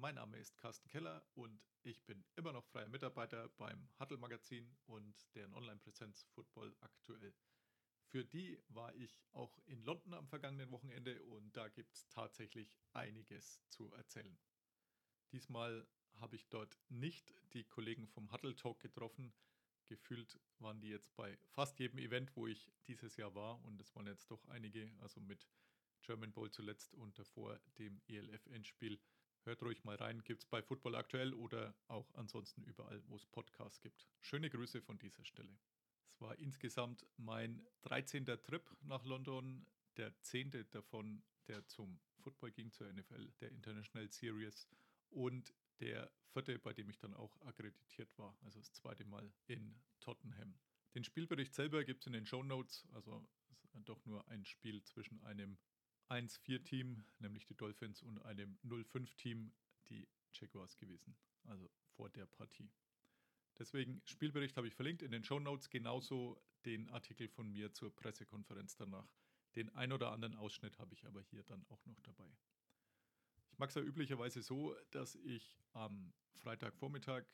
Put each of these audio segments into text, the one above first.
Mein Name ist Carsten Keller und ich bin immer noch freier Mitarbeiter beim Huddle Magazin und deren Online-Präsenz Football aktuell. Für die war ich auch in London am vergangenen Wochenende und da gibt es tatsächlich einiges zu erzählen. Diesmal habe ich dort nicht die Kollegen vom Huddle Talk getroffen. Gefühlt waren die jetzt bei fast jedem Event, wo ich dieses Jahr war und es waren jetzt doch einige, also mit German Bowl zuletzt und davor dem ELF-Endspiel Hört ruhig mal rein, gibt es bei Football aktuell oder auch ansonsten überall, wo es Podcasts gibt. Schöne Grüße von dieser Stelle. Es war insgesamt mein 13. Trip nach London, der 10. davon, der zum Football ging, zur NFL, der International Series und der vierte, bei dem ich dann auch akkreditiert war, also das zweite Mal in Tottenham. Den Spielbericht selber gibt es in den Show Notes, also doch nur ein Spiel zwischen einem 1-4-Team, nämlich die Dolphins, und einem 0-5-Team, die Jaguars gewesen. Also vor der Partie. Deswegen, Spielbericht habe ich verlinkt in den Show Notes, genauso den Artikel von mir zur Pressekonferenz danach. Den ein oder anderen Ausschnitt habe ich aber hier dann auch noch dabei. Ich mag es ja üblicherweise so, dass ich am Freitagvormittag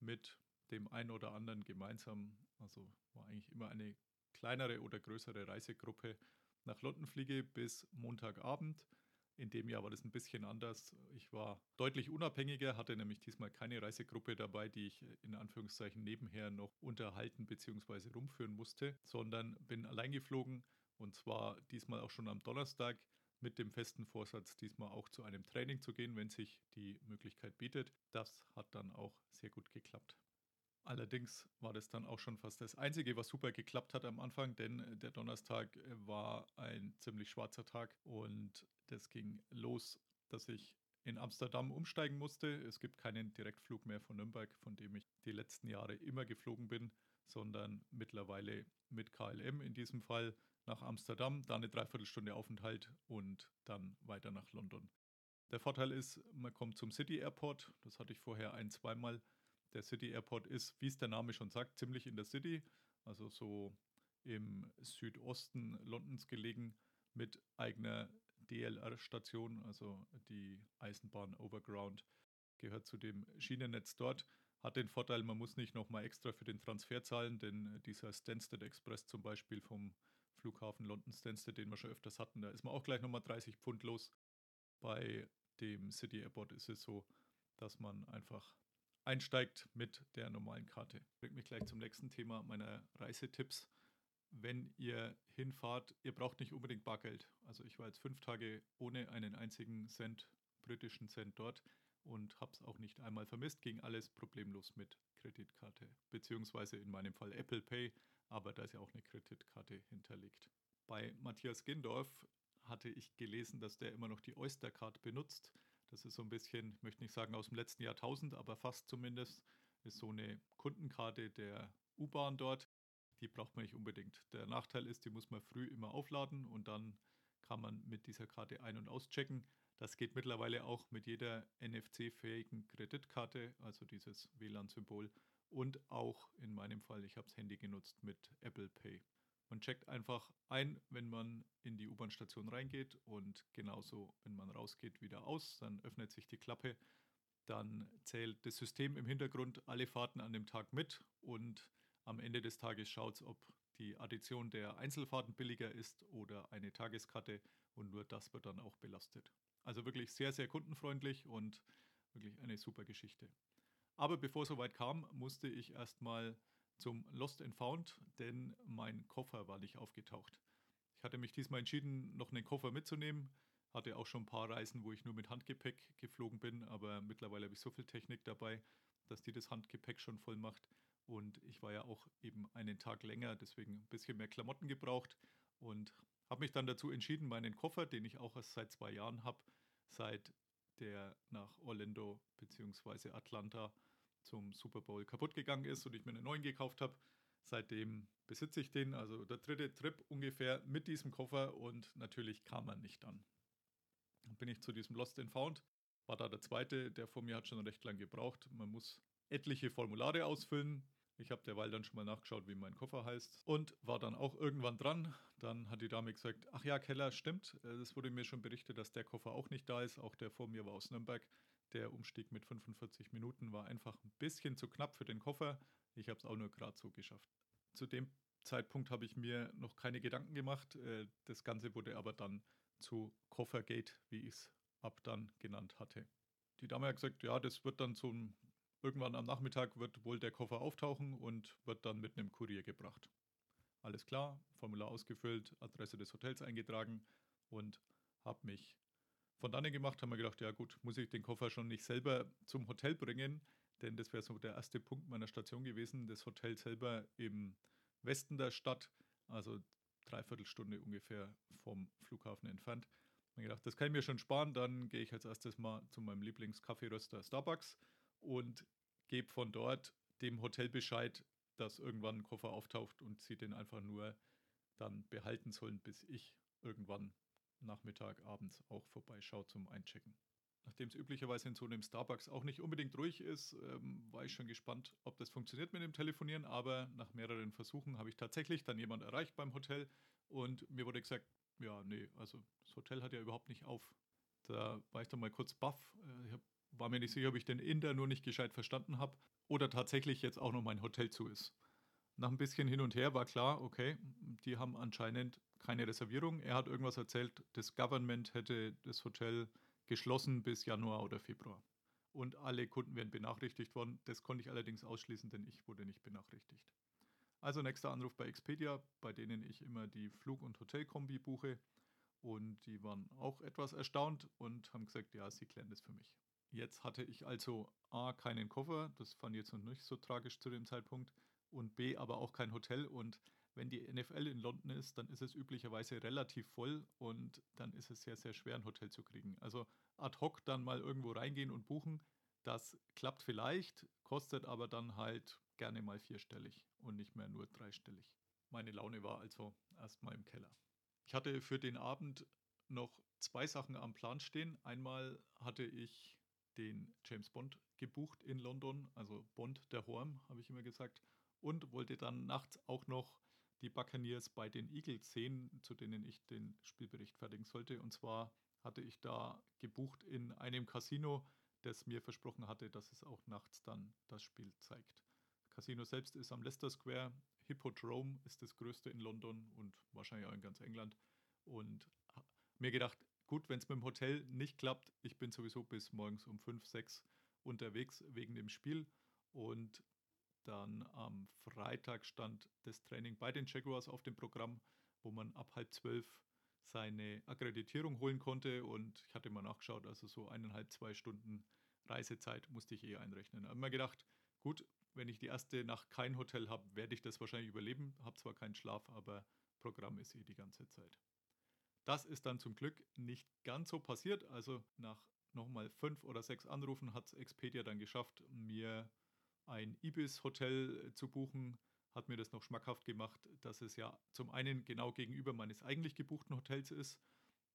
mit dem einen oder anderen gemeinsam, also war eigentlich immer eine kleinere oder größere Reisegruppe, nach London fliege bis Montagabend. In dem Jahr war das ein bisschen anders. Ich war deutlich unabhängiger, hatte nämlich diesmal keine Reisegruppe dabei, die ich in Anführungszeichen nebenher noch unterhalten bzw. rumführen musste, sondern bin allein geflogen und zwar diesmal auch schon am Donnerstag mit dem festen Vorsatz, diesmal auch zu einem Training zu gehen, wenn sich die Möglichkeit bietet. Das hat dann auch sehr gut geklappt. Allerdings war das dann auch schon fast das Einzige, was super geklappt hat am Anfang, denn der Donnerstag war ein ziemlich schwarzer Tag und das ging los, dass ich in Amsterdam umsteigen musste. Es gibt keinen Direktflug mehr von Nürnberg, von dem ich die letzten Jahre immer geflogen bin, sondern mittlerweile mit KLM in diesem Fall nach Amsterdam, da eine Dreiviertelstunde Aufenthalt und dann weiter nach London. Der Vorteil ist, man kommt zum City Airport, das hatte ich vorher ein, zweimal der City Airport ist, wie es der Name schon sagt, ziemlich in der City, also so im Südosten Londons gelegen, mit eigener DLR-Station, also die Eisenbahn Overground, gehört zu dem Schienennetz dort. Hat den Vorteil, man muss nicht nochmal extra für den Transfer zahlen, denn dieser Stansted Express zum Beispiel vom Flughafen London Stansted, den wir schon öfters hatten, da ist man auch gleich nochmal 30 Pfund los. Bei dem City Airport ist es so, dass man einfach einsteigt mit der normalen Karte. Bringt mich gleich zum nächsten Thema meiner Reisetipps. Wenn ihr hinfahrt, ihr braucht nicht unbedingt Bargeld. Also ich war jetzt fünf Tage ohne einen einzigen Cent, britischen Cent dort und habe es auch nicht einmal vermisst. Ging alles problemlos mit Kreditkarte, beziehungsweise in meinem Fall Apple Pay, aber da ist ja auch eine Kreditkarte hinterlegt. Bei Matthias Gindorf hatte ich gelesen, dass der immer noch die Oyster Card benutzt. Das ist so ein bisschen, ich möchte nicht sagen aus dem letzten Jahrtausend, aber fast zumindest, ist so eine Kundenkarte der U-Bahn dort. Die braucht man nicht unbedingt. Der Nachteil ist, die muss man früh immer aufladen und dann kann man mit dieser Karte ein- und auschecken. Das geht mittlerweile auch mit jeder NFC-fähigen Kreditkarte, also dieses WLAN-Symbol. Und auch in meinem Fall, ich habe das Handy genutzt mit Apple Pay. Man checkt einfach ein, wenn man in die U-Bahn-Station reingeht und genauso, wenn man rausgeht, wieder aus. Dann öffnet sich die Klappe. Dann zählt das System im Hintergrund alle Fahrten an dem Tag mit und am Ende des Tages schaut es, ob die Addition der Einzelfahrten billiger ist oder eine Tageskarte und nur das wird dann auch belastet. Also wirklich sehr, sehr kundenfreundlich und wirklich eine super Geschichte. Aber bevor es soweit kam, musste ich erstmal zum Lost and Found, denn mein Koffer war nicht aufgetaucht. Ich hatte mich diesmal entschieden, noch einen Koffer mitzunehmen. Hatte auch schon ein paar Reisen, wo ich nur mit Handgepäck geflogen bin, aber mittlerweile habe ich so viel Technik dabei, dass die das Handgepäck schon voll macht. Und ich war ja auch eben einen Tag länger, deswegen ein bisschen mehr Klamotten gebraucht und habe mich dann dazu entschieden, meinen Koffer, den ich auch erst seit zwei Jahren habe, seit der nach Orlando bzw. Atlanta zum Super Bowl kaputt gegangen ist und ich mir einen neuen gekauft habe. Seitdem besitze ich den, also der dritte Trip ungefähr mit diesem Koffer und natürlich kam er nicht an. Dann bin ich zu diesem Lost and Found, war da der zweite, der vor mir hat schon recht lang gebraucht. Man muss etliche Formulare ausfüllen. Ich habe derweil dann schon mal nachgeschaut, wie mein Koffer heißt und war dann auch irgendwann dran. Dann hat die Dame gesagt, ach ja, Keller, stimmt. Äh, es wurde mir schon berichtet, dass der Koffer auch nicht da ist. Auch der vor mir war aus Nürnberg. Der Umstieg mit 45 Minuten war einfach ein bisschen zu knapp für den Koffer. Ich habe es auch nur gerade so geschafft. Zu dem Zeitpunkt habe ich mir noch keine Gedanken gemacht. Äh, das Ganze wurde aber dann zu Koffergate, wie ich es ab dann genannt hatte. Die Dame hat gesagt, ja, das wird dann zum irgendwann am Nachmittag wird wohl der Koffer auftauchen und wird dann mit einem Kurier gebracht. Alles klar, Formular ausgefüllt, Adresse des Hotels eingetragen und habe mich von dannen gemacht, haben wir gedacht, ja gut, muss ich den Koffer schon nicht selber zum Hotel bringen, denn das wäre so der erste Punkt meiner Station gewesen. Das Hotel selber im Westen der Stadt, also dreiviertel Stunde ungefähr vom Flughafen entfernt. Habe gedacht, das kann ich mir schon sparen, dann gehe ich als erstes mal zu meinem Lieblingskaffeeröster Starbucks und gebe von dort dem Hotel Bescheid, dass irgendwann ein Koffer auftaucht und sie den einfach nur dann behalten sollen, bis ich irgendwann Nachmittag, abends auch vorbeischaue zum Einchecken. Nachdem es üblicherweise in so einem Starbucks auch nicht unbedingt ruhig ist, ähm, war ich schon gespannt, ob das funktioniert mit dem Telefonieren. Aber nach mehreren Versuchen habe ich tatsächlich dann jemand erreicht beim Hotel und mir wurde gesagt, ja, nee, also das Hotel hat ja überhaupt nicht auf. Da war ich dann mal kurz baff. Äh, ich war mir nicht sicher, ob ich den Inder nur nicht gescheit verstanden habe oder tatsächlich jetzt auch noch mein Hotel zu ist. Nach ein bisschen hin und her war klar, okay, die haben anscheinend keine Reservierung. Er hat irgendwas erzählt, das Government hätte das Hotel geschlossen bis Januar oder Februar. Und alle Kunden werden benachrichtigt worden. Das konnte ich allerdings ausschließen, denn ich wurde nicht benachrichtigt. Also nächster Anruf bei Expedia, bei denen ich immer die Flug- und Hotelkombi buche. Und die waren auch etwas erstaunt und haben gesagt, ja, sie klären das für mich. Jetzt hatte ich also A, keinen Koffer, das fand ich jetzt noch nicht so tragisch zu dem Zeitpunkt, und B, aber auch kein Hotel. Und wenn die NFL in London ist, dann ist es üblicherweise relativ voll und dann ist es sehr, sehr schwer, ein Hotel zu kriegen. Also ad hoc dann mal irgendwo reingehen und buchen, das klappt vielleicht, kostet aber dann halt gerne mal vierstellig und nicht mehr nur dreistellig. Meine Laune war also erstmal im Keller. Ich hatte für den Abend noch zwei Sachen am Plan stehen. Einmal hatte ich den James Bond gebucht in London, also Bond der Horm, habe ich immer gesagt, und wollte dann nachts auch noch die Buccaneers bei den Eagles sehen, zu denen ich den Spielbericht fertigen sollte. Und zwar hatte ich da gebucht in einem Casino, das mir versprochen hatte, dass es auch nachts dann das Spiel zeigt. Casino selbst ist am Leicester Square. Hippodrome ist das größte in London und wahrscheinlich auch in ganz England. Und mir gedacht, gut, wenn es mit dem Hotel nicht klappt, ich bin sowieso bis morgens um 5, 6 unterwegs wegen dem Spiel. Und dann am Freitag stand das Training bei den Jaguars auf dem Programm, wo man ab halb zwölf seine Akkreditierung holen konnte. Und ich hatte mal nachgeschaut, also so eineinhalb, zwei Stunden Reisezeit musste ich eh einrechnen. Habe mir gedacht, gut, wenn ich die erste Nacht kein Hotel habe, werde ich das wahrscheinlich überleben. Habe zwar keinen Schlaf, aber Programm ist eh die ganze Zeit. Das ist dann zum Glück nicht ganz so passiert. Also nach nochmal fünf oder sechs Anrufen hat es Expedia dann geschafft, mir ein Ibis-Hotel äh, zu buchen, hat mir das noch schmackhaft gemacht, dass es ja zum einen genau gegenüber meines eigentlich gebuchten Hotels ist,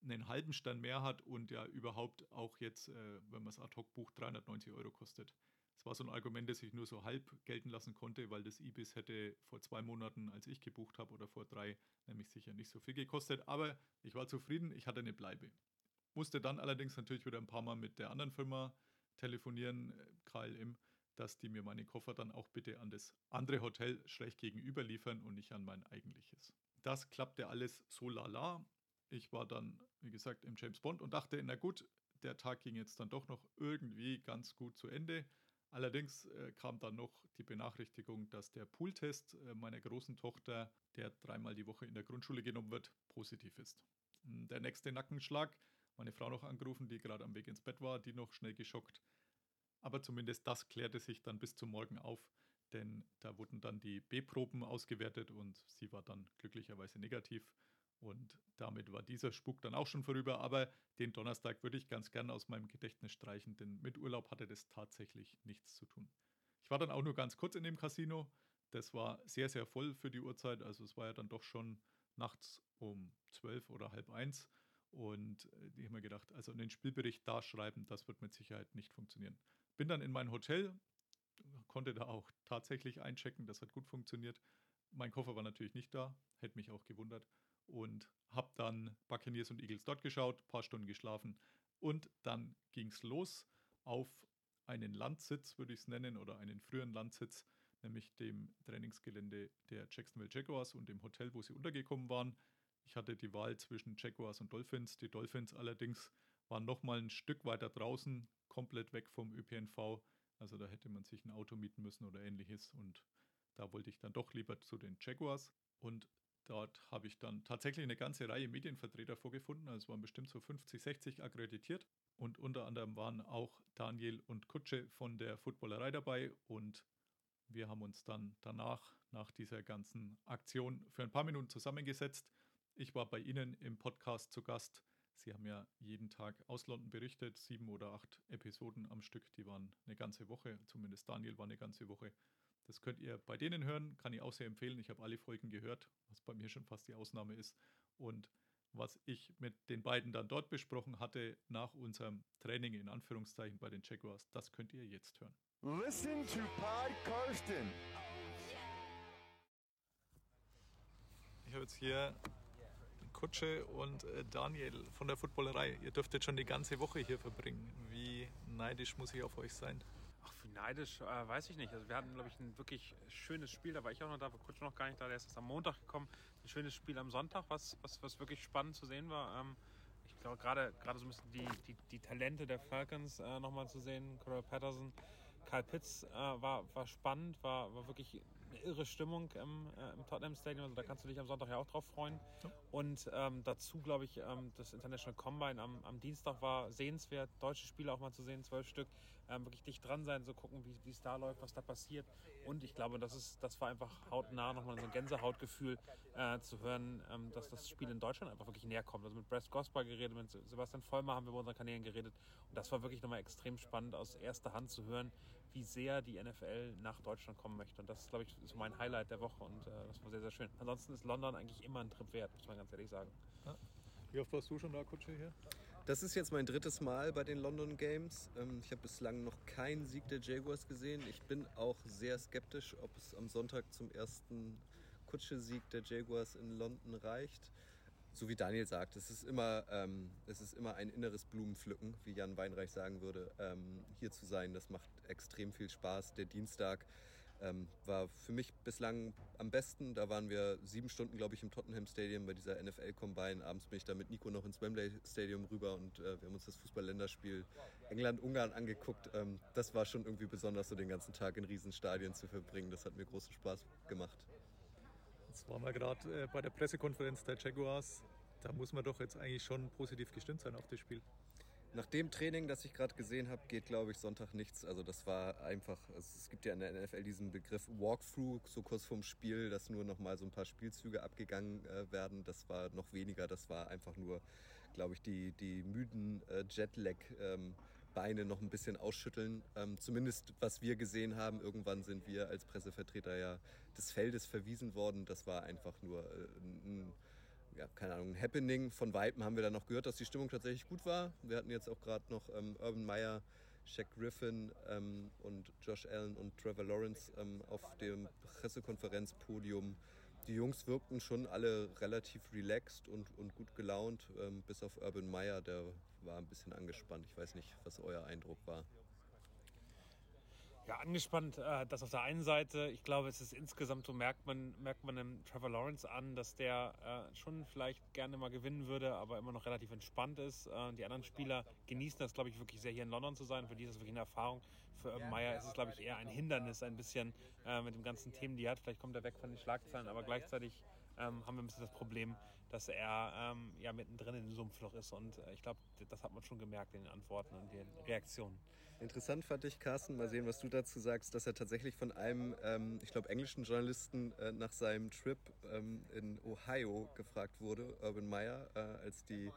einen halben Stern mehr hat und ja überhaupt auch jetzt, äh, wenn man es ad hoc bucht, 390 Euro kostet. Das war so ein Argument, das ich nur so halb gelten lassen konnte, weil das Ibis hätte vor zwei Monaten, als ich gebucht habe, oder vor drei, nämlich sicher nicht so viel gekostet. Aber ich war zufrieden, ich hatte eine Bleibe. Musste dann allerdings natürlich wieder ein paar Mal mit der anderen Firma telefonieren, äh, KLM, dass die mir meine Koffer dann auch bitte an das andere Hotel schräg gegenüber liefern und nicht an mein eigentliches. Das klappte alles so lala. Ich war dann, wie gesagt, im James Bond und dachte, na gut, der Tag ging jetzt dann doch noch irgendwie ganz gut zu Ende. Allerdings äh, kam dann noch die Benachrichtigung, dass der Pooltest äh, meiner großen Tochter, der dreimal die Woche in der Grundschule genommen wird, positiv ist. Hm, der nächste Nackenschlag, meine Frau noch angerufen, die gerade am Weg ins Bett war, die noch schnell geschockt. Aber zumindest das klärte sich dann bis zum Morgen auf, denn da wurden dann die B-Proben ausgewertet und sie war dann glücklicherweise negativ. Und damit war dieser Spuk dann auch schon vorüber. Aber den Donnerstag würde ich ganz gern aus meinem Gedächtnis streichen, denn mit Urlaub hatte das tatsächlich nichts zu tun. Ich war dann auch nur ganz kurz in dem Casino. Das war sehr, sehr voll für die Uhrzeit. Also es war ja dann doch schon nachts um zwölf oder halb eins. Und äh, ich habe mir gedacht, also einen Spielbericht da schreiben, das wird mit Sicherheit nicht funktionieren. Bin dann in mein Hotel, konnte da auch tatsächlich einchecken, das hat gut funktioniert. Mein Koffer war natürlich nicht da, hätte mich auch gewundert. Und habe dann Buccaneers und Eagles dort geschaut, paar Stunden geschlafen. Und dann ging es los auf einen Landsitz, würde ich es nennen, oder einen früheren Landsitz, nämlich dem Trainingsgelände der Jacksonville Jaguars und dem Hotel, wo sie untergekommen waren. Ich hatte die Wahl zwischen Jaguars und Dolphins. Die Dolphins allerdings waren nochmal ein Stück weiter draußen, komplett weg vom ÖPNV. Also da hätte man sich ein Auto mieten müssen oder ähnliches. Und da wollte ich dann doch lieber zu den Jaguars. Und dort habe ich dann tatsächlich eine ganze Reihe Medienvertreter vorgefunden. Also es waren bestimmt so 50, 60 akkreditiert. Und unter anderem waren auch Daniel und Kutsche von der Footballerei dabei. Und wir haben uns dann danach, nach dieser ganzen Aktion, für ein paar Minuten zusammengesetzt. Ich war bei Ihnen im Podcast zu Gast. Sie haben ja jeden Tag aus London berichtet, sieben oder acht Episoden am Stück. Die waren eine ganze Woche, zumindest Daniel war eine ganze Woche. Das könnt ihr bei denen hören, kann ich auch sehr empfehlen. Ich habe alle Folgen gehört, was bei mir schon fast die Ausnahme ist. Und was ich mit den beiden dann dort besprochen hatte nach unserem Training in Anführungszeichen bei den Jaguars, das könnt ihr jetzt hören. Listen to Pod Karsten. Ich habe jetzt hier Kutsche und äh, Daniel von der Footballerei. Ihr dürftet schon die ganze Woche hier verbringen. Wie neidisch muss ich auf euch sein? Ach, wie neidisch, äh, weiß ich nicht. Also wir hatten, glaube ich, ein wirklich schönes Spiel. Da war ich auch noch da, war Kutsche noch gar nicht da. Der ist erst am Montag gekommen. Ein schönes Spiel am Sonntag, was, was, was wirklich spannend zu sehen war. Ähm, ich glaube, gerade, so ein bisschen die, die, die Talente der Falcons äh, nochmal zu sehen. Cordell Patterson, Kyle Pitts äh, war, war spannend, war, war wirklich eine irre Stimmung im, äh, im Tottenham Stadium. Also da kannst du dich am Sonntag ja auch drauf freuen. Ja. Und ähm, dazu, glaube ich, ähm, das International Combine am, am Dienstag war sehenswert, deutsche Spieler auch mal zu sehen, zwölf Stück. Ähm, wirklich dicht dran sein, so gucken, wie es da läuft, was da passiert. Und ich glaube, das, ist, das war einfach hautnah nochmal so ein Gänsehautgefühl äh, zu hören, ähm, dass das Spiel in Deutschland einfach wirklich näher kommt. Also mit Brest Gosper geredet, mit Sebastian Vollmer haben wir bei unseren Kanälen geredet. Und das war wirklich nochmal extrem spannend aus erster Hand zu hören, wie sehr die NFL nach Deutschland kommen möchte. Und das ist, glaube ich, so mein Highlight der Woche und äh, das war sehr, sehr schön. Ansonsten ist London eigentlich immer ein Trip wert, muss man ganz ehrlich sagen. Wie oft warst du schon da, Kutsche, hier? Das ist jetzt mein drittes Mal bei den London Games. Ähm, Ich habe bislang noch keinen Sieg der Jaguars gesehen. Ich bin auch sehr skeptisch, ob es am Sonntag zum ersten Kutsche-Sieg der Jaguars in London reicht. So wie Daniel sagt, es ist immer, ähm, es ist immer ein inneres Blumenpflücken, wie Jan Weinreich sagen würde, ähm, hier zu sein. Das macht extrem viel Spaß. Der Dienstag ähm, war für mich bislang am besten. Da waren wir sieben Stunden, glaube ich, im Tottenham Stadium bei dieser NFL Combine. Abends bin ich da mit Nico noch ins Wembley Stadium rüber und äh, wir haben uns das Fußball-Länderspiel England-Ungarn angeguckt. Ähm, das war schon irgendwie besonders, so den ganzen Tag in Riesenstadien zu verbringen. Das hat mir großen Spaß gemacht. Jetzt waren wir gerade äh, bei der Pressekonferenz der Jaguars. Da muss man doch jetzt eigentlich schon positiv gestimmt sein auf das Spiel. Nach dem Training, das ich gerade gesehen habe, geht, glaube ich, Sonntag nichts. Also das war einfach, es, es gibt ja in der NFL diesen Begriff Walkthrough, so kurz vorm Spiel, dass nur noch mal so ein paar Spielzüge abgegangen äh, werden. Das war noch weniger, das war einfach nur, glaube ich, die, die müden äh, Jetlag. Ähm, Beine noch ein bisschen ausschütteln. Ähm, zumindest was wir gesehen haben, irgendwann sind wir als Pressevertreter ja des Feldes verwiesen worden. Das war einfach nur äh, ein, ja, keine Ahnung, ein Happening. Von Weitem haben wir dann noch gehört, dass die Stimmung tatsächlich gut war. Wir hatten jetzt auch gerade noch ähm, Urban Meyer, Shaq Griffin ähm, und Josh Allen und Trevor Lawrence ähm, auf dem Pressekonferenzpodium. Die Jungs wirkten schon alle relativ relaxed und, und gut gelaunt, ähm, bis auf Urban Meyer, der war ein bisschen angespannt. Ich weiß nicht, was euer Eindruck war. Ja, angespannt, äh, das auf der einen Seite. Ich glaube, es ist insgesamt so, merkt man, merkt man dem Trevor Lawrence an, dass der äh, schon vielleicht gerne mal gewinnen würde, aber immer noch relativ entspannt ist. Äh, die anderen Spieler genießen das, glaube ich, wirklich sehr hier in London zu sein. Für die ist das wirklich eine Erfahrung. Für Urban Meyer ist es, glaube ich, eher ein Hindernis, ein bisschen äh, mit den ganzen Themen, die er hat. Vielleicht kommt er weg von den Schlagzeilen, aber gleichzeitig ähm, haben wir ein bisschen das Problem, dass er ähm, ja mittendrin in dem Sumpfloch ist. Und äh, ich glaube, das hat man schon gemerkt in den Antworten und den Reaktionen. Interessant fand ich, Carsten, mal sehen, was du dazu sagst, dass er tatsächlich von einem, ähm, ich glaube, englischen Journalisten äh, nach seinem Trip ähm, in Ohio gefragt wurde, Urban Meyer, äh, als die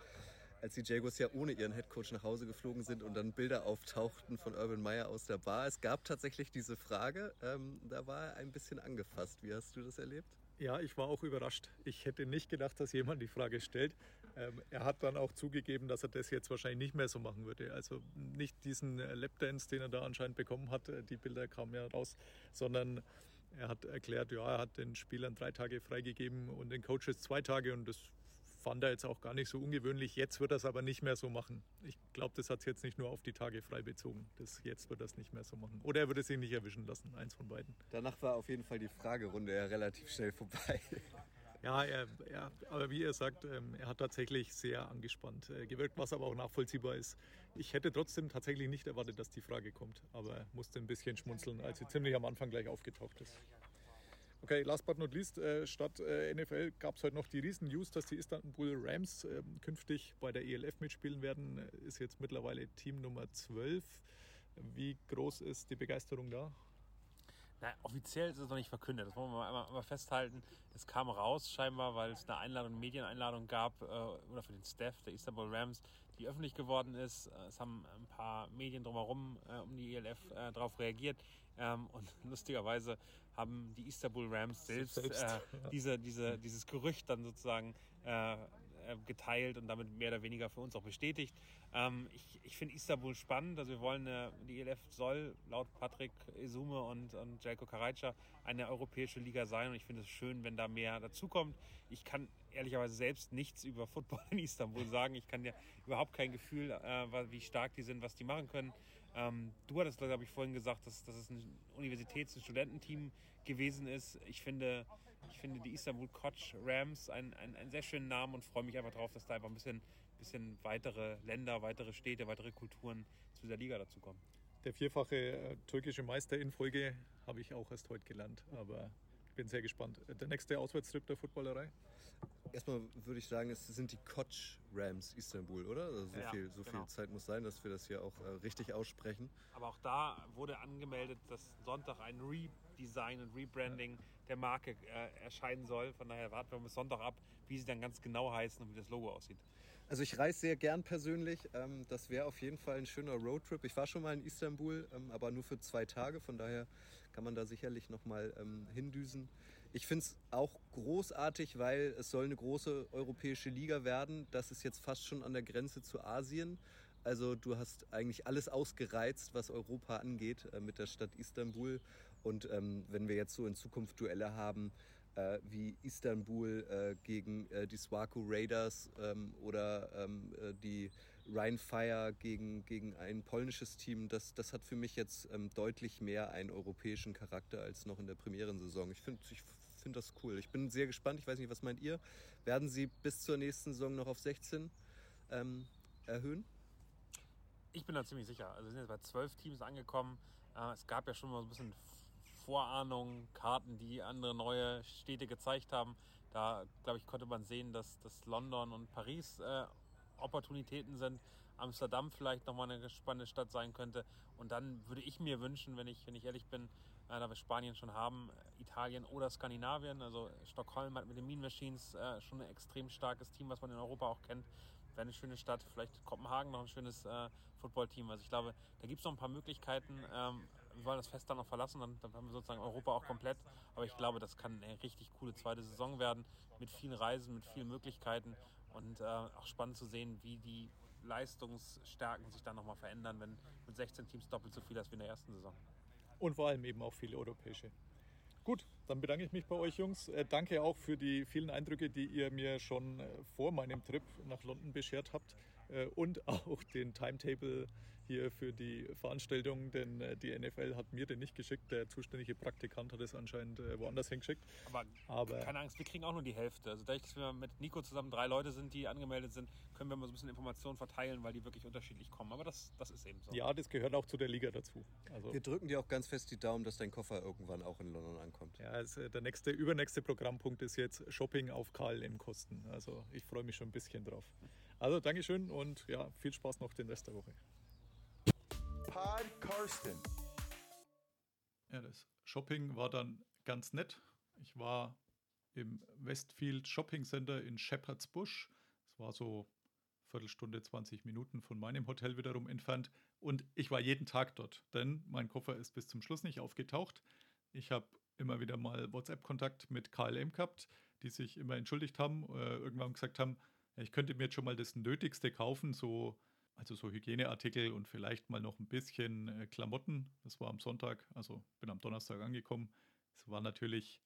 als die Jaguars ja ohne ihren Headcoach nach Hause geflogen sind und dann Bilder auftauchten von Urban Meyer aus der Bar. Es gab tatsächlich diese Frage, ähm, da war er ein bisschen angefasst. Wie hast du das erlebt? Ja, ich war auch überrascht. Ich hätte nicht gedacht, dass jemand die Frage stellt. Ähm, er hat dann auch zugegeben, dass er das jetzt wahrscheinlich nicht mehr so machen würde. Also nicht diesen äh, Lapdance, den er da anscheinend bekommen hat, äh, die Bilder kamen ja raus, sondern er hat erklärt, ja, er hat den Spielern drei Tage freigegeben und den Coaches zwei Tage und das fand er jetzt auch gar nicht so ungewöhnlich. Jetzt wird er es aber nicht mehr so machen. Ich glaube, das hat es jetzt nicht nur auf die Tage frei bezogen. Das, jetzt wird er es nicht mehr so machen. Oder er würde sich nicht erwischen lassen, eins von beiden. Danach war auf jeden Fall die Fragerunde ja relativ schnell vorbei. Ja, er, er, aber wie er sagt, ähm, er hat tatsächlich sehr angespannt äh, gewirkt, was aber auch nachvollziehbar ist. Ich hätte trotzdem tatsächlich nicht erwartet, dass die Frage kommt, aber er musste ein bisschen schmunzeln, als sie ziemlich am Anfang gleich aufgetaucht ist. Okay, last but not least, äh, statt äh, NFL gab es heute noch die riesen News, dass die Istanbul Rams äh, künftig bei der ELF mitspielen werden. Ist jetzt mittlerweile Team Nummer 12. Wie groß ist die Begeisterung da? Na, offiziell ist es noch nicht verkündet, das wollen wir mal, mal festhalten. Es kam raus scheinbar, weil es eine Einladung, Medieneinladung gab, äh, oder für den Staff der Istanbul Rams, die öffentlich geworden ist. Äh, es haben ein paar Medien drumherum äh, um die ELF äh, darauf reagiert. Ähm, und lustigerweise haben die Istanbul Rams selbst, Selbst, äh, diese, diese, dieses Gerücht dann sozusagen äh, äh, geteilt und damit mehr oder weniger für uns auch bestätigt. Ähm, ich ich finde Istanbul spannend. Also wir wollen, äh, die ELF soll laut Patrick Esume und, und Jelko Karajca eine europäische Liga sein und ich finde es schön, wenn da mehr dazukommt. Ich kann ehrlicherweise selbst nichts über Football in Istanbul sagen. Ich kann dir überhaupt kein Gefühl, äh, wie stark die sind, was die machen können. Ähm, du hattest, glaube ich, vorhin gesagt, dass, dass es ein Universitäts- und Studententeam gewesen ist. Ich finde, ich finde die Istanbul Koç Rams einen, einen, einen sehr schönen Namen und freue mich einfach darauf, dass da einfach ein bisschen, bisschen weitere Länder, weitere Städte, weitere Kulturen zu dieser Liga dazukommen. Der vierfache äh, türkische Meister in Folge habe ich auch erst heute gelernt, aber ich bin sehr gespannt. Der nächste Auswärtstrip der Footballerei? Erstmal würde ich sagen, es sind die Koç Rams Istanbul, oder? Also so Ja, viel, so genau. viel Zeit muss sein, dass wir das hier auch äh, richtig aussprechen. Aber auch da wurde angemeldet, dass Sonntag ein Redesign und Rebranding der Marke äh, erscheinen soll. Von daher warten wir bis Sonntag ab, wie sie dann ganz genau heißen und wie das Logo aussieht. Also ich reise sehr gern persönlich. Ähm, das wäre auf jeden Fall ein schöner Roadtrip. Ich war schon mal in Istanbul, ähm, aber nur für zwei Tage. Von daher kann man da sicherlich noch mal ähm, hindüsen. Ich finde es auch großartig, weil es soll eine große europäische Liga werden. Das ist jetzt fast schon an der Grenze zu Asien. Also du hast eigentlich alles ausgereizt, was Europa angeht äh, mit der Stadt Istanbul. Und ähm, wenn wir jetzt so in Zukunft Duelle haben, äh, wie Istanbul äh, gegen äh, die Swaco Raiders ähm, oder ähm, äh, die Rhine Fire gegen, gegen ein polnisches Team, das, das hat für mich jetzt ähm, deutlich mehr einen europäischen Charakter als noch in der Premierensaison. Ich finde ich find das cool. Ich bin sehr gespannt. Ich weiß nicht, was meint ihr? Werden sie bis zur nächsten Saison noch auf 16 ähm, erhöhen? Ich bin da ziemlich sicher. Also wir sind jetzt bei zwölf Teams angekommen. Äh, es gab ja schon mal so ein bisschen Vorahnungen, Karten, die andere neue Städte gezeigt haben. Da, glaube ich, konnte man sehen, dass, dass London und Paris äh, Opportunitäten sind. Amsterdam vielleicht nochmal eine spannende Stadt sein könnte. Und dann würde ich mir wünschen, wenn ich, wenn ich ehrlich bin, da wir Spanien schon haben, Italien oder Skandinavien. Also Stockholm hat mit den Mean Machines äh, schon ein extrem starkes Team, was man in Europa auch kennt. Wäre eine schöne Stadt. Vielleicht Kopenhagen noch ein schönes äh, Footballteam. Also ich glaube, da gibt es noch ein paar Möglichkeiten. Ähm, wir wollen das Fest dann noch verlassen, dann, dann haben wir sozusagen Europa auch komplett. Aber ich glaube, das kann eine richtig coole zweite Saison werden mit vielen Reisen, mit vielen Möglichkeiten und äh, auch spannend zu sehen, wie die Leistungsstärken sich dann nochmal verändern, wenn mit 16 Teams doppelt so viel ist wie in der ersten Saison. Und vor allem eben auch viele europäische. Gut, dann bedanke ich mich bei euch Jungs. Äh, danke auch für die vielen Eindrücke, die ihr mir schon äh, vor meinem Trip nach London beschert habt. Äh, und auch den Timetable hier für die Veranstaltung, denn äh, die NFL hat mir den nicht geschickt. Der zuständige Praktikant hat es anscheinend äh, woanders hingeschickt. Aber, Aber keine Angst, wir kriegen auch nur die Hälfte. Also dadurch, dass wir mit Nico zusammen drei Leute sind, die angemeldet sind, können wir mal so ein bisschen Informationen verteilen, weil die wirklich unterschiedlich kommen. Aber das, das ist eben so. ja, das gehört auch zu der Liga dazu. Also, Wir drücken dir auch ganz fest die Daumen, dass dein Koffer irgendwann auch in London ankommt. ja, also der nächste, übernächste Programmpunkt ist jetzt Shopping auf KLM Kosten. Also ich freue mich schon ein bisschen drauf. Also Dankeschön und ja, viel Spaß noch den Rest der Woche. Pod Karsten. Ja, das Shopping war dann ganz nett. Ich war im Westfield Shopping Center in Shepherd's Bush. Es war so Viertelstunde, 20 Minuten von meinem Hotel wiederum entfernt. Und ich war jeden Tag dort, denn mein Koffer ist bis zum Schluss nicht aufgetaucht. Ich habe immer wieder mal WhatsApp-Kontakt mit KLM gehabt, die sich immer entschuldigt haben, äh, irgendwann gesagt haben, ich könnte mir jetzt schon mal das Nötigste kaufen, so, also so Hygieneartikel und vielleicht mal noch ein bisschen äh, Klamotten. Das war am Sonntag, also bin am Donnerstag angekommen. Es war natürlich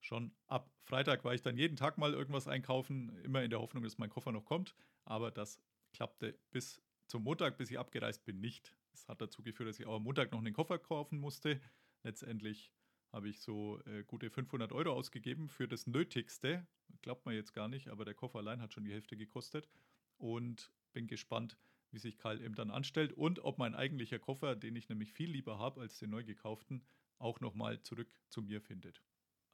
schon ab Freitag war ich dann jeden Tag mal irgendwas einkaufen, immer in der Hoffnung, dass mein Koffer noch kommt. Aber das klappte bis zum Montag, bis ich abgereist bin, nicht. Das hat dazu geführt, dass ich auch am Montag noch einen Koffer kaufen musste. Letztendlich habe ich so äh, gute 500 Euro ausgegeben für das Nötigste. Glaubt man jetzt gar nicht, aber der Koffer allein hat schon die Hälfte gekostet. Und bin gespannt, wie sich KLM dann anstellt und ob mein eigentlicher Koffer, den ich nämlich viel lieber habe als den neu gekauften, auch nochmal zurück zu mir findet.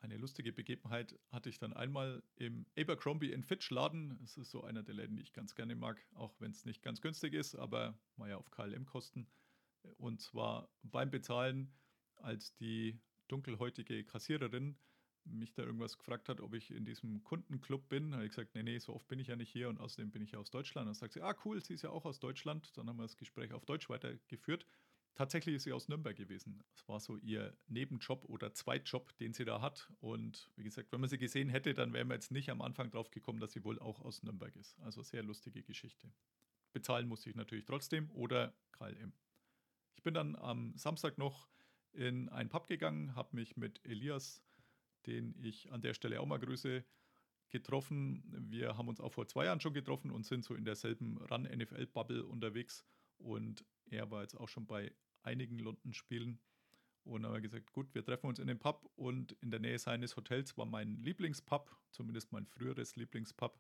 Eine lustige Begebenheit hatte ich dann einmal im Abercrombie Fitch Laden. Es ist so einer der Läden, die ich ganz gerne mag, auch wenn es nicht ganz günstig ist, aber mal ja auf KLM-Kosten. Und zwar beim Bezahlen, als die dunkelhäutige Kassiererin mich da irgendwas gefragt hat, ob ich in diesem Kundenclub bin, habe ich gesagt, nee, nee, so oft bin ich ja nicht hier und außerdem bin ich ja aus Deutschland. Dann sagt sie, ah cool, sie ist ja auch aus Deutschland. Dann haben wir das Gespräch auf Deutsch weitergeführt. Tatsächlich ist sie aus Nürnberg gewesen. Das war so ihr Nebenjob oder Zweitjob, den sie da hat. Und wie gesagt, wenn man sie gesehen hätte, dann wären wir jetzt nicht am Anfang drauf gekommen, dass sie wohl auch aus Nürnberg ist. Also sehr lustige Geschichte. Bezahlen musste ich natürlich trotzdem oder KLM. Ich bin dann am Samstag noch in einen Pub gegangen, habe mich mit Elias, den ich an der Stelle auch mal grüße, getroffen. Wir haben uns auch vor zwei Jahren schon getroffen und sind so in derselben Run-NFL-Bubble unterwegs. Und er war jetzt auch schon bei einigen London-Spielen. Und haben wir gesagt, gut, wir treffen uns in dem Pub und in der Nähe seines Hotels war mein Lieblingspub, zumindest mein früheres Lieblingspub,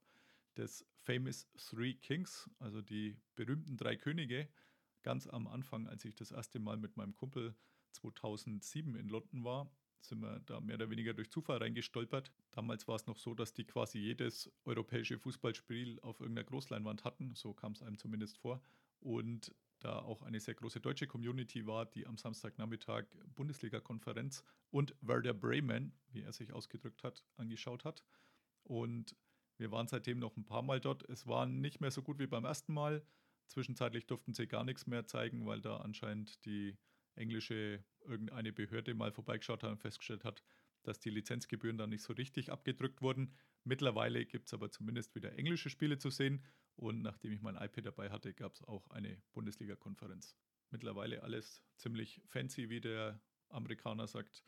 des Famous Three Kings, also die berühmten drei Könige. Ganz am Anfang, als ich das erste Mal mit meinem Kumpel 2007 in London war, sind wir da mehr oder weniger durch Zufall reingestolpert. Damals war es noch so, dass die quasi jedes europäische Fußballspiel auf irgendeiner Großleinwand hatten, so kam es einem zumindest vor. Und da auch eine sehr große deutsche Community war, die am Samstagnachmittag Bundesliga-Konferenz und Werder Bremen, wie er sich ausgedrückt hat, angeschaut hat. Und wir waren seitdem noch ein paar Mal dort. Es war nicht mehr so gut wie beim ersten Mal. Zwischenzeitlich durften sie gar nichts mehr zeigen, weil da anscheinend die englische irgendeine Behörde mal vorbeigeschaut hat und festgestellt hat, dass die Lizenzgebühren dann nicht so richtig abgedrückt wurden. Mittlerweile gibt es aber zumindest wieder englische Spiele zu sehen und nachdem ich mein iPad dabei hatte, gab es auch eine Bundesliga-Konferenz. Mittlerweile alles ziemlich fancy, wie der Amerikaner sagt.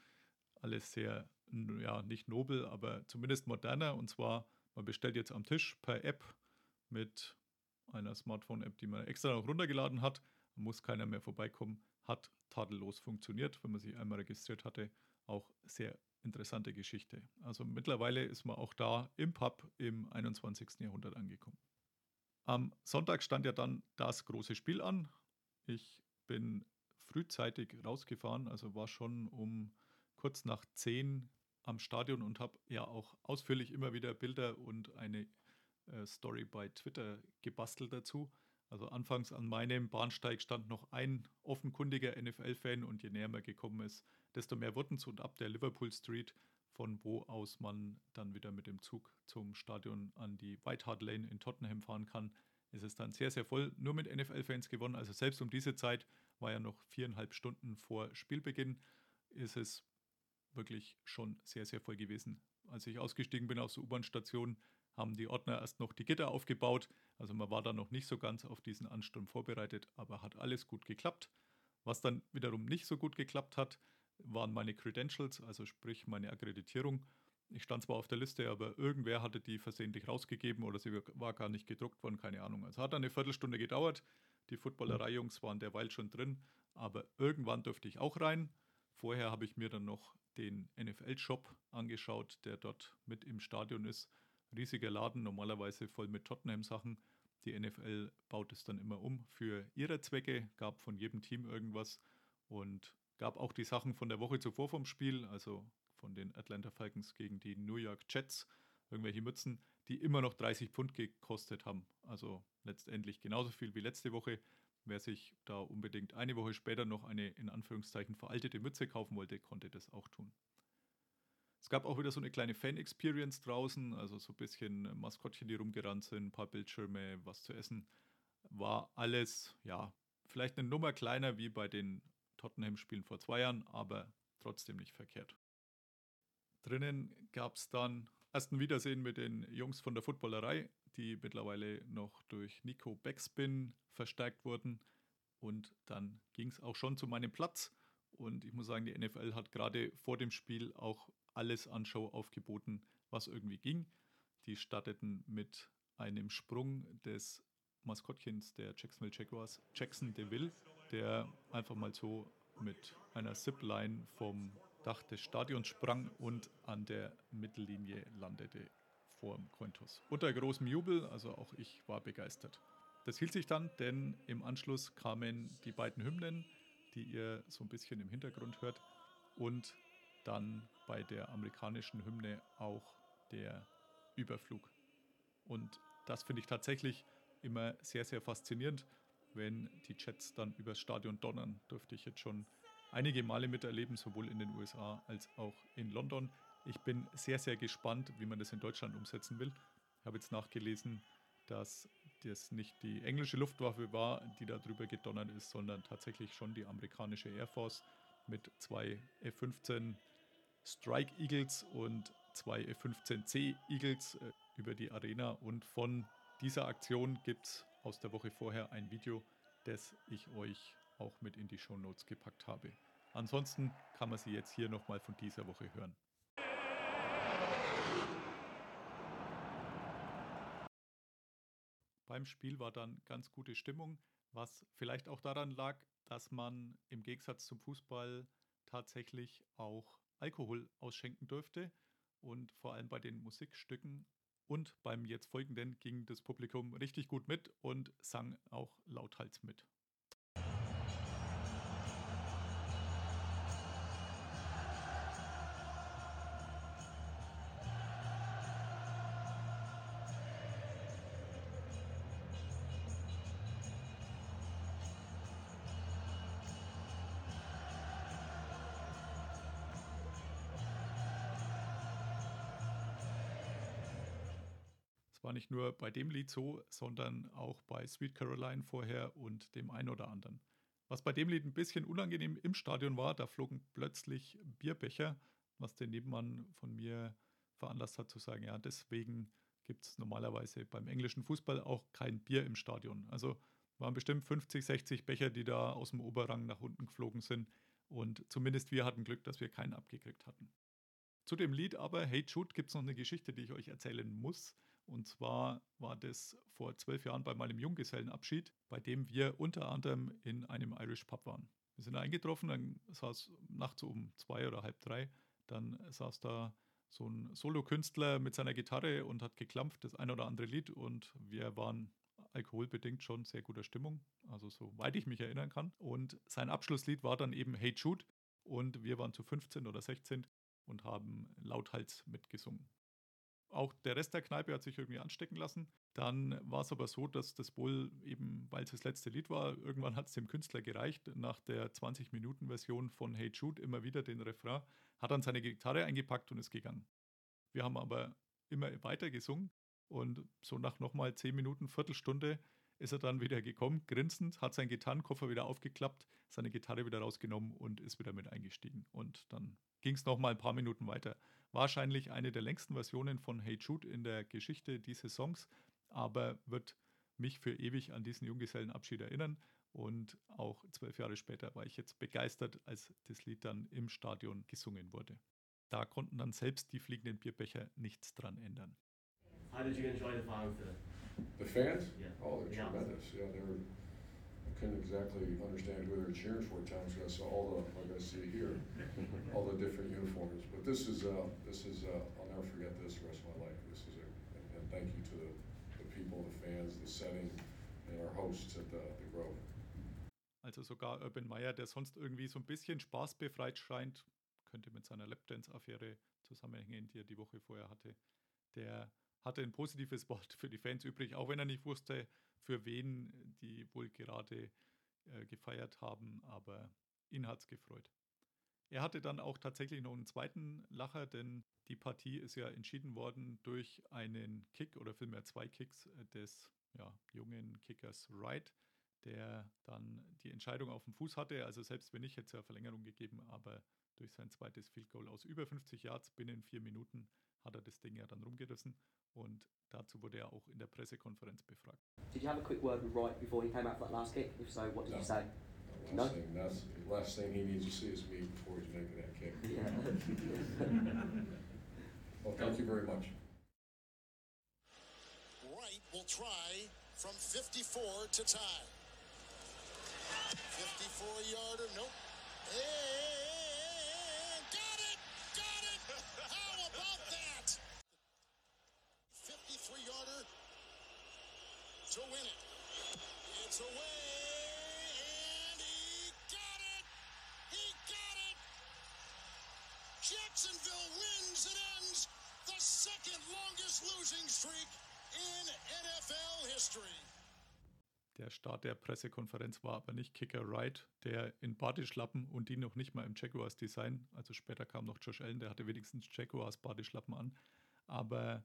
Alles sehr, ja, nicht nobel, aber zumindest moderner. Und zwar, man bestellt jetzt am Tisch per App mit einer Smartphone-App, die man extra noch runtergeladen hat. Muss keiner mehr vorbeikommen. Hat tadellos funktioniert, wenn man sich einmal registriert hatte. Auch sehr interessante Geschichte. Also mittlerweile ist man auch da im Pub im 21. Jahrhundert angekommen. Am Sonntag stand ja dann das große Spiel an. Ich bin frühzeitig rausgefahren, also war schon um kurz nach 10 am Stadion und habe ja auch ausführlich immer wieder Bilder und eine äh, Story bei Twitter gebastelt dazu. Also anfangs an meinem Bahnsteig stand noch ein offenkundiger NFL-Fan und je näher man gekommen ist, desto mehr wurden es und ab der Liverpool Street, von wo aus man dann wieder mit dem Zug zum Stadion an die White Hart Lane in Tottenham fahren kann, ist es dann sehr, sehr voll, nur mit NFL-Fans gewonnen. Also selbst um diese Zeit war ja noch viereinhalb Stunden vor Spielbeginn, ist es wirklich schon sehr, sehr voll gewesen. Als ich ausgestiegen bin aus der U-Bahn-Station, haben die Ordner erst noch die Gitter aufgebaut. Also man war da noch nicht so ganz auf diesen Ansturm vorbereitet, aber hat alles gut geklappt. Was dann wiederum nicht so gut geklappt hat, waren meine Credentials, also sprich meine Akkreditierung. Ich stand zwar auf der Liste, aber irgendwer hatte die versehentlich rausgegeben oder sie war gar nicht gedruckt worden, keine Ahnung. Es hat eine Viertelstunde gedauert. Die Footballerei-Jungs waren derweil schon drin, aber irgendwann durfte ich auch rein. Vorher habe ich mir dann noch den NFL-Shop angeschaut, der dort mit im Stadion ist riesiger Laden, normalerweise voll mit Tottenham-Sachen. Die NFL baut es dann immer um für ihre Zwecke, gab von jedem Team irgendwas und gab auch die Sachen von der Woche zuvor vom Spiel, also von den Atlanta Falcons gegen die New York Jets, irgendwelche Mützen, die immer noch 30 Pfund gekostet haben. Also letztendlich genauso viel wie letzte Woche. Wer sich da unbedingt eine Woche später noch eine in Anführungszeichen veraltete Mütze kaufen wollte, konnte das auch tun. Gab auch wieder so eine kleine Fan-Experience draußen, also so ein bisschen Maskottchen, die rumgerannt sind, ein paar Bildschirme, was zu essen. War alles, ja, vielleicht eine Nummer kleiner wie bei den Tottenham-Spielen vor zwei Jahren, aber trotzdem nicht verkehrt. Drinnen gab es dann erst ein Wiedersehen mit den Jungs von der Footballerei, die mittlerweile noch durch Nico Backspin verstärkt wurden. Und dann ging es auch schon zu meinem Platz. Und ich muss sagen, die NFL hat gerade vor dem Spiel auch alles an Show aufgeboten, was irgendwie ging. Die starteten mit einem Sprung des Maskottchens der Jacksonville Jaguars, Jackson DeVille, der einfach mal so mit einer Zipline vom Dach des Stadions sprang und an der Mittellinie landete vor dem Cointos. Unter großem Jubel, also auch ich war begeistert. Das hielt sich dann, denn im Anschluss kamen die beiden Hymnen, die ihr so ein bisschen im Hintergrund hört, und dann bei der amerikanischen Hymne auch der Überflug. Und das finde ich tatsächlich immer sehr, sehr faszinierend, wenn die Jets dann übers Stadion donnern. Dürfte ich jetzt schon einige Male miterleben, sowohl in den USA als auch in London. Ich bin sehr, sehr gespannt, wie man das in Deutschland umsetzen will. Ich habe jetzt nachgelesen, dass das nicht die englische Luftwaffe war, die da drüber gedonnert ist, sondern tatsächlich schon die amerikanische Air Force mit zwei F-15 Strike Eagles und zwei F-15C Eagles äh, über die Arena. Und von dieser Aktion gibt es aus der Woche vorher ein Video, das ich euch auch mit in die Show Notes gepackt habe. Ansonsten kann man sie jetzt hier nochmal von dieser Woche hören. Beim Spiel war dann ganz gute Stimmung, was vielleicht auch daran lag, dass man im Gegensatz zum Fußball tatsächlich auch Alkohol ausschenken durfte und vor allem bei den Musikstücken und beim jetzt folgenden ging das Publikum richtig gut mit und sang auch lauthals mit. War nicht nur bei dem Lied so, sondern auch bei Sweet Caroline vorher und dem einen oder anderen. Was bei dem Lied ein bisschen unangenehm im Stadion war, da flogen plötzlich Bierbecher, was den Nebenmann von mir veranlasst hat zu sagen, ja, deswegen gibt es normalerweise beim englischen Fußball auch kein Bier im Stadion. Also waren bestimmt 50, 60 Becher, die da aus dem Oberrang nach unten geflogen sind. Und zumindest wir hatten Glück, dass wir keinen abgekriegt hatten. Zu dem Lied aber, Hey Jude, gibt es noch eine Geschichte, die ich euch erzählen muss. Und zwar war das vor zwölf Jahren bei meinem Junggesellenabschied, bei dem wir unter anderem in einem Irish Pub waren. Wir sind eingetroffen, dann saß nachts um zwei oder halb drei, dann saß da so ein Solokünstler mit seiner Gitarre und hat geklampft das ein oder andere Lied und wir waren alkoholbedingt schon sehr guter Stimmung, also soweit ich mich erinnern kann. Und sein Abschlusslied war dann eben Hey Jude und wir waren zu 15 oder 16 und haben lauthals mitgesungen. Auch der Rest der Kneipe hat sich irgendwie anstecken lassen. Dann war es aber so, dass das wohl eben, weil es das letzte Lied war, irgendwann hat es dem Künstler gereicht, nach der 20-Minuten-Version von Hey Jude immer wieder den Refrain, hat dann seine Gitarre eingepackt und ist gegangen. Wir haben aber immer weiter gesungen und so nach nochmal 10 Minuten, Viertelstunde ist er dann wieder gekommen, grinsend, hat seinen Gitarrenkoffer wieder aufgeklappt, seine Gitarre wieder rausgenommen und ist wieder mit eingestiegen. Und dann ging es nochmal ein paar Minuten weiter. Wahrscheinlich eine der längsten Versionen von Hey Jude in der Geschichte dieses Songs, aber wird mich für ewig an diesen Junggesellenabschied erinnern. Und auch zwölf Jahre später war ich jetzt begeistert, als das Lied dann im Stadion gesungen wurde. Da konnten dann selbst die fliegenden Bierbecher nichts dran ändern. How did you enjoy the fans today? The fans? Yeah. Oh, they're Yeah. tremendous. Yeah, they're. I couldn't exactly understand who they were cheering for at times because I saw all the, like I see here, all the different uniforms. But this is, uh, this is, uh, I'll never forget this the rest of my life. This is a, and, and thank you to the, the people, the fans, the setting, and our hosts at the, the Grove. Also sogar Urban Meyer, der sonst irgendwie so ein bisschen spaßbefreit scheint, könnte mit seiner Lapdance-Affäre zusammenhängen, die er die Woche vorher hatte. Der hatte ein positives Wort für die Fans übrig, auch wenn er nicht wusste, für wen die wohl gerade äh, gefeiert haben, aber ihn hat es gefreut. Er hatte dann auch tatsächlich noch einen zweiten Lacher, denn die Partie ist ja entschieden worden durch einen Kick oder vielmehr zwei Kicks des ja, jungen Kickers Wright, der dann die Entscheidung auf dem Fuß hatte. Also selbst wenn nicht, hätte es ja Verlängerung gegeben, aber durch sein zweites Field Goal aus über 50 Yards binnen vier Minuten hat er das Ding ja dann rumgerissen und dazu wurde er auch in der Pressekonferenz befragt. Did you have a quick word with Wright before he came out for that last kick? If so, what did No. you say? The No? last thing, that's, the last thing he needs to see is me before he's making that kick. Well, thank you very much. Wright will try from 54 to tie. 54 yarder, nope. And Der Pressekonferenz war aber nicht Kicker Wright, der in Badeschlappen und die noch nicht mal im Jaguars Design, also später kam noch Josh Allen, der hatte wenigstens Jaguars Badeschlappen an, aber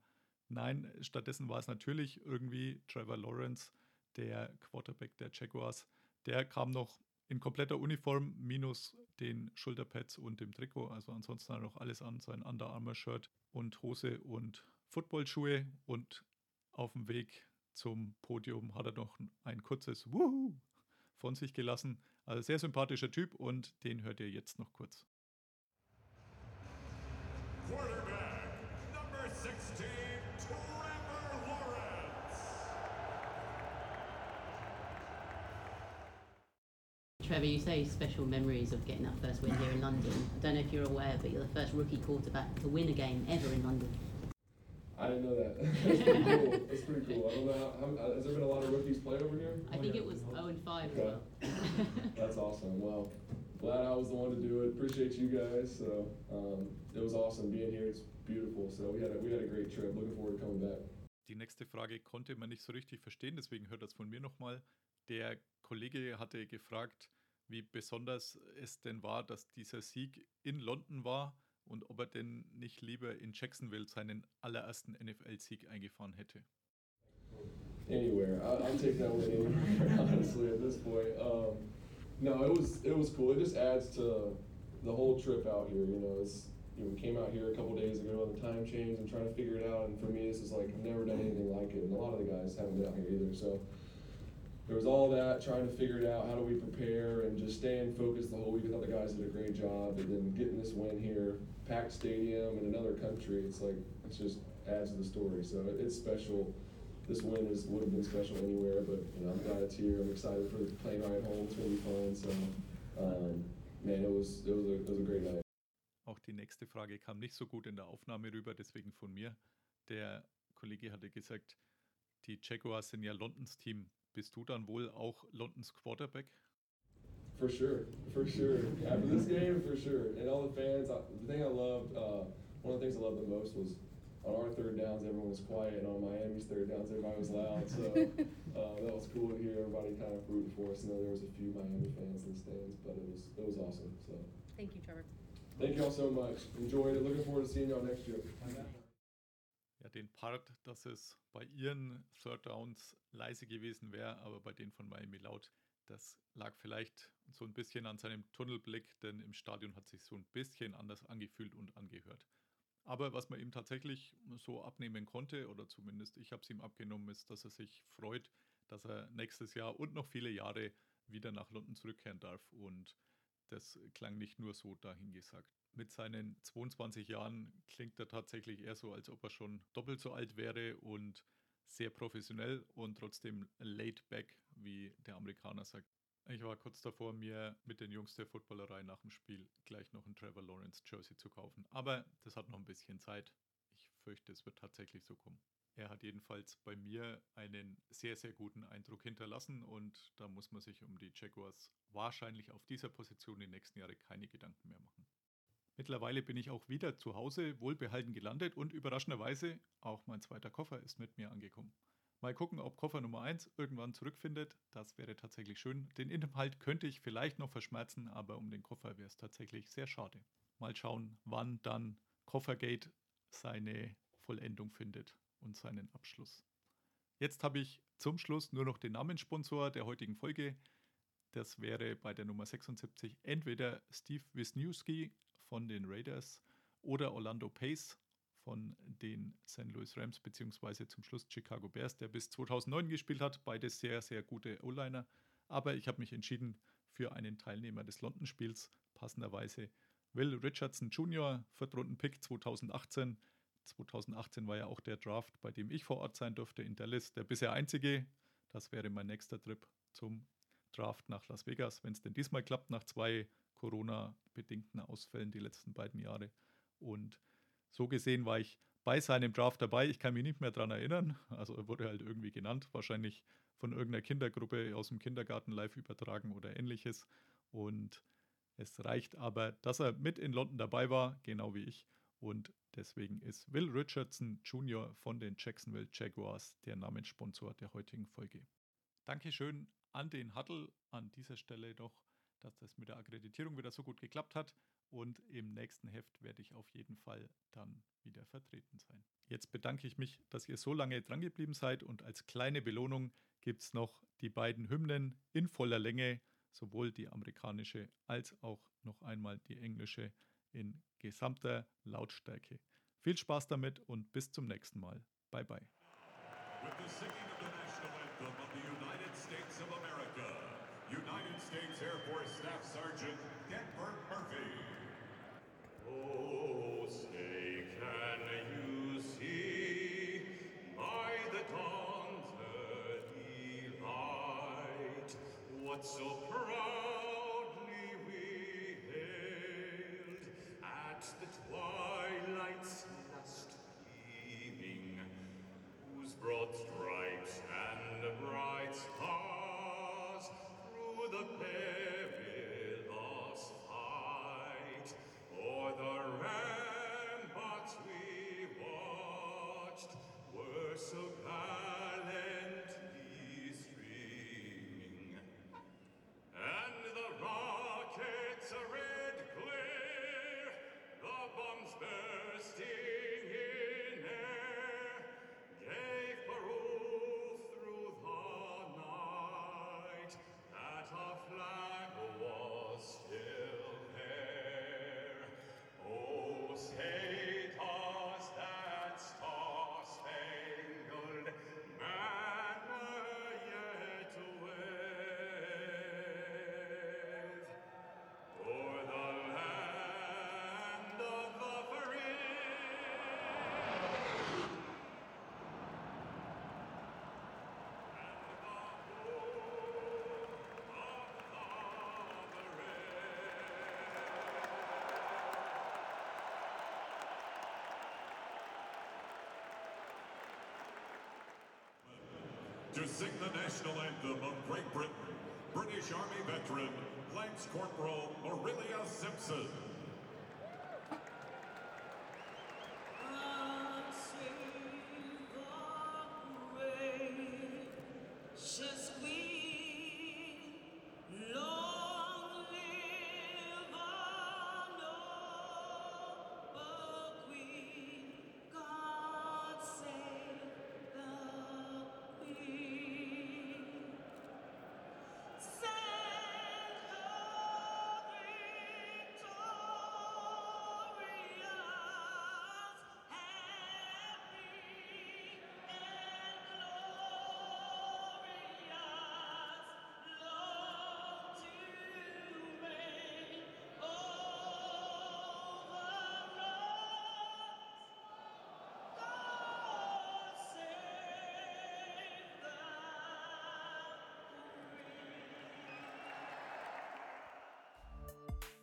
nein, stattdessen war es natürlich irgendwie Trevor Lawrence, der Quarterback der Jaguars, der kam noch in kompletter Uniform minus den Schulterpads und dem Trikot, also ansonsten hat er noch alles an, sein Under Armour Shirt und Hose und Footballschuhe. Und auf dem Weg zum Podium hat er noch ein kurzes Wuhu von sich gelassen. Also sehr sympathischer Typ und den hört ihr jetzt noch kurz. Quarterback, number 16, Trevor Lawrence. Trevor, you say special memories of getting that first win here in London. I don't know if you're aware, but you're the first rookie quarterback to win a game ever in London. I didn't know that. That's pretty cool. That's pretty cool. I don't know how, how has there been a lot of rookies play over here? I think it was 0 and 5 as Okay. well. That's awesome. Well, glad I was the one to do it. Appreciate you guys. So um, it was awesome being here. It's beautiful. So we had a, we had a great trip. Looking forward to coming back. Die nächste Frage konnte man nicht so richtig verstehen, deswegen hört das von mir nochmal. Der Kollege hatte gefragt, wie besonders es denn war, dass dieser Sieg in London war und ob er denn nicht lieber in Jacksonville seinen allerersten NFL-Sieg eingefahren hätte. Anywhere, I'll take that one. Honestly, at this point, um, no, it was it was cool. It just adds to the whole trip out here. You know, it's you know, we came out here a couple days ago on the time change and trying to figure it out. And for me, this is like I've never done anything like it, and a lot of the guys haven't been out here either. So there was all that trying to figure it out. How do we prepare and just staying focused the whole week? I thought the guys did a great job, and then getting this win here, packed stadium in another country. It's like it's just adds to the story. So it's special. This win is would have been special anywhere, but you know I'm glad it's here. I'm excited for the plane ride home. It's gonna be fun. So um, man, it was it was a, it was a great night. Auch die nächste Frage kam nicht so gut in der Aufnahme rüber, deswegen von mir. Der Kollege hatte gesagt, die Jaguars sind ja Londons Team. Bist du dann wohl auch Londons Quarterback? For sure, for sure. After this game, for sure. And all the fans, I, the thing I loved, uh, one of the things I loved the most was on our third downs, everyone was quiet, and on Miami's third downs, everybody was loud. So uh, that was cool to hear everybody kind of rooting for us. I know there was a few Miami fans in the stands, but it was it was awesome. So Thank you, Trevor. thank you all so much. Enjoyed it. Looking forward to seeing y'all next year. Ja, den Part, dass es bei ihren Third Downs leise gewesen wäre, aber bei denen von Miami laut, das lag vielleicht so ein bisschen an seinem Tunnelblick, denn im Stadion hat sich so ein bisschen anders angefühlt und angehört. Aber was man ihm tatsächlich so abnehmen konnte, oder zumindest ich habe es ihm abgenommen, ist, dass er sich freut, dass er nächstes Jahr und noch viele Jahre wieder nach London zurückkehren darf. Und das klang nicht nur so dahingesagt. Mit seinen 22 Jahren klingt er tatsächlich eher so, als ob er schon doppelt so alt wäre und sehr professionell und trotzdem laid back, wie der Amerikaner sagt. Ich war kurz davor, mir mit den Jungs der Footballerei nach dem Spiel gleich noch ein Trevor Lawrence Jersey zu kaufen. Aber das hat noch ein bisschen Zeit. Ich fürchte, es wird tatsächlich so kommen. Er hat jedenfalls bei mir einen sehr, sehr guten Eindruck hinterlassen und da muss man sich um die Jaguars wahrscheinlich auf dieser Position die nächsten Jahre keine Gedanken mehr machen. Mittlerweile bin ich auch wieder zu Hause wohlbehalten gelandet und überraschenderweise auch mein zweiter Koffer ist mit mir angekommen. Mal gucken, ob Koffer Nummer 1 irgendwann zurückfindet. Das wäre tatsächlich schön. Den Inhalt könnte ich vielleicht noch verschmerzen, aber um den Koffer wäre es tatsächlich sehr schade. Mal schauen, wann dann Koffergate seine Vollendung findet und seinen Abschluss. Jetzt habe ich zum Schluss nur noch den Namenssponsor der heutigen Folge. Das wäre bei der Nummer 76 entweder Steve Wisniewski von den Raiders oder Orlando Pace von den St. Louis Rams beziehungsweise zum Schluss Chicago Bears, der bis 2009 gespielt hat. Beide sehr, sehr gute O-Liner. Aber ich habe mich entschieden für einen Teilnehmer des London-Spiels, passenderweise Will Richardson Jr., Viertrunden-Pick 2018. 2018 war ja auch der Draft, bei dem ich vor Ort sein durfte in Dallas, der bisher einzige. Das wäre mein nächster Trip zum Draft nach Las Vegas, wenn es denn diesmal klappt, nach zwei Corona-bedingten Ausfällen die letzten beiden Jahre. Und so gesehen war ich bei seinem Draft dabei. Ich kann mich nicht mehr daran erinnern. Also er wurde halt irgendwie genannt, wahrscheinlich von irgendeiner Kindergruppe aus dem Kindergarten live übertragen oder ähnliches. Und es reicht aber, dass er mit in London dabei war, genau wie ich. Und deswegen ist Will Richardson Jr. von den Jacksonville Jaguars der Namenssponsor der heutigen Folge. Dankeschön an den Huddle an dieser Stelle doch, dass das mit der Akkreditierung wieder so gut geklappt hat. Und im nächsten Heft werde ich auf jeden Fall dann wieder vertreten sein. Jetzt bedanke ich mich, dass ihr so lange drangeblieben seid und als kleine Belohnung gibt es noch die beiden Hymnen in voller Länge, sowohl die amerikanische als auch noch einmal die englische in gesamter Lautstärke. Viel Spaß damit und bis zum nächsten Mal. Bye bye. States Air Force Staff Sergeant Denver Murphy. Oh, say, can you see by the dawn's early light what so proudly we hailed at the To sing the national anthem of Great Britain, British Army veteran Lance Corporal Aurelia Simpson.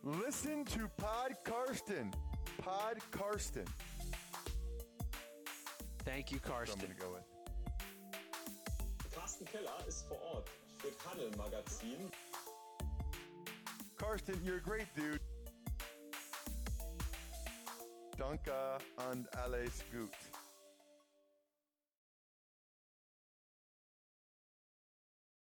Listen to Pod Karsten. Pod Karsten. Thank you, I'm Karsten. gonna go with. Carsten Keller ist vor Ort für Tunnel Magazin. Karsten, you're a great dude. Danke and alles gut.